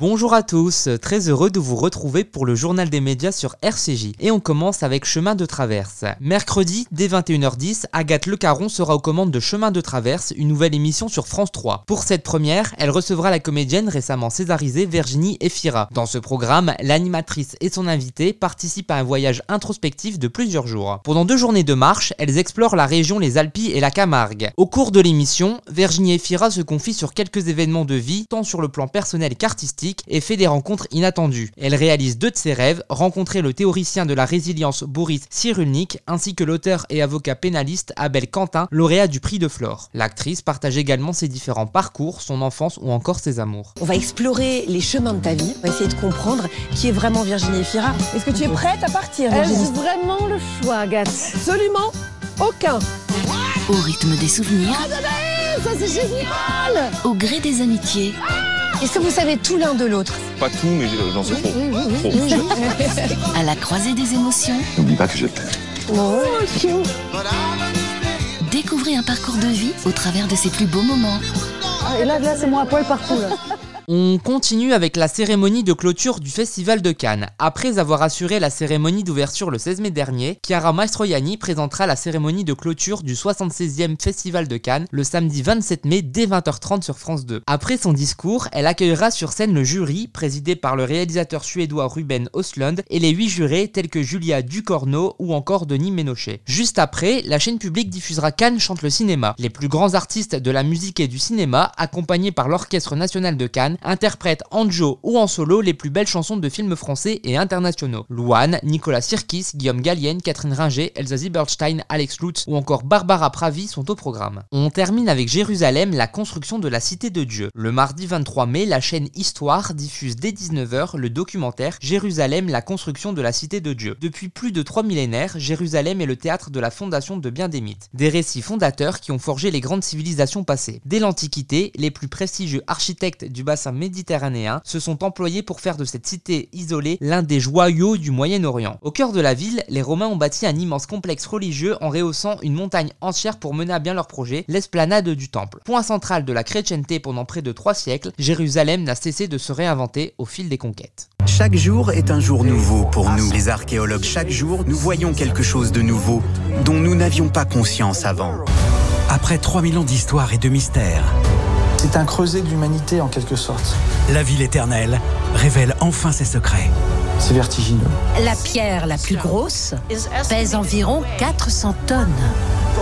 Bonjour à tous, très heureux de vous retrouver pour le journal des médias sur RCJ. Et on commence avec Chemin de Traverse. Mercredi, dès 21h10, Agathe Le Caron sera aux commandes de Chemin de Traverse, une nouvelle émission sur France 3. Pour cette première, elle recevra la comédienne récemment césarisée Virginie Efira. Dans ce programme, l'animatrice et son invité participent à un voyage introspectif de plusieurs jours. Pendant deux journées de marche, elles explorent la région les Alpes et la Camargue. Au cours de l'émission, Virginie Efira se confie sur quelques événements de vie, tant sur le plan personnel qu'artistique et fait des rencontres inattendues. Elle réalise deux de ses rêves, rencontrer le théoricien de la résilience Boris Cyrulnik ainsi que l'auteur et avocat pénaliste Abel Quentin, lauréat du prix de Flore. L'actrice partage également ses différents parcours, son enfance ou encore ses amours. On va explorer les chemins de ta vie, on va essayer de comprendre qui est vraiment Virginie Fira. Est-ce que tu es prête à partir Est-ce vraiment le choix, Agathe? Absolument aucun. Au rythme des souvenirs. Ah, ça c'est génial Au gré des amitiés. Est-ce que vous savez tout l'un de l'autre Pas tout, mais j'en sais trop. à la croisée des émotions. N'oublie pas que je t'aime. Non. Découvrez un parcours de vie au travers de ses plus beaux moments. Ah, Et là, là c'est moi à poil partout. Là. On continue avec la cérémonie de clôture du Festival de Cannes. Après avoir assuré la cérémonie d'ouverture le 16 mai dernier, Chiara Mastroianni présentera la cérémonie de clôture du 76e Festival de Cannes le samedi 27 mai dès 20h30 sur France 2. Après son discours, elle accueillera sur scène le jury, présidé par le réalisateur suédois Ruben Östlund, et les huit jurés tels que Julia Ducorneau ou encore Denis Ménochet. Juste après, la chaîne publique diffusera Cannes chante le cinéma. Les plus grands artistes de la musique et du cinéma, accompagnés par l'Orchestre national de Cannes, interprètent en duo ou en solo les plus belles chansons de films français et internationaux. Louane, Nicolas Sirkis, Guillaume Gallienne, Catherine Ringer, Elsa Zieberstein, Alex Lutz ou encore Barbara Pravi sont au programme. On termine avec Jérusalem, la construction de la cité de Dieu. Le mardi 23 mai, la chaîne Histoire diffuse dès 19h le documentaire Jérusalem, la construction de la cité de Dieu. Depuis plus de trois millénaires, Jérusalem est le théâtre de la fondation de bien des mythes. Des récits fondateurs qui ont forgé les grandes civilisations passées. Dès l'Antiquité, les plus prestigieux architectes du bassin méditerranéen se sont employés pour faire de cette cité isolée l'un des joyaux du Moyen-Orient. Au cœur de la ville, les Romains ont bâti un immense complexe religieux en rehaussant une montagne entière pour mener à bien leur projet, l'esplanade du temple. Point central de la chrétienté pendant près de trois siècles, Jérusalem n'a cessé de se réinventer au fil des conquêtes. Chaque jour est un jour nouveau pour nous, les archéologues. Chaque jour, nous voyons quelque chose de nouveau dont nous n'avions pas conscience avant. Après 3000 ans d'histoire et de mystère, C'est un creuset de l'humanité en quelque sorte. la ville éternelle révèle enfin ses secrets. C'est vertigineux. La pierre la plus grosse pèse environ 400 tonnes.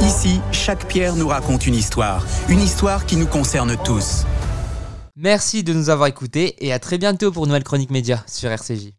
Ici, chaque pierre nous raconte une histoire, une histoire qui nous concerne tous. Merci de nous avoir écoutés et à très bientôt pour nouvelle chronique média sur RCJ.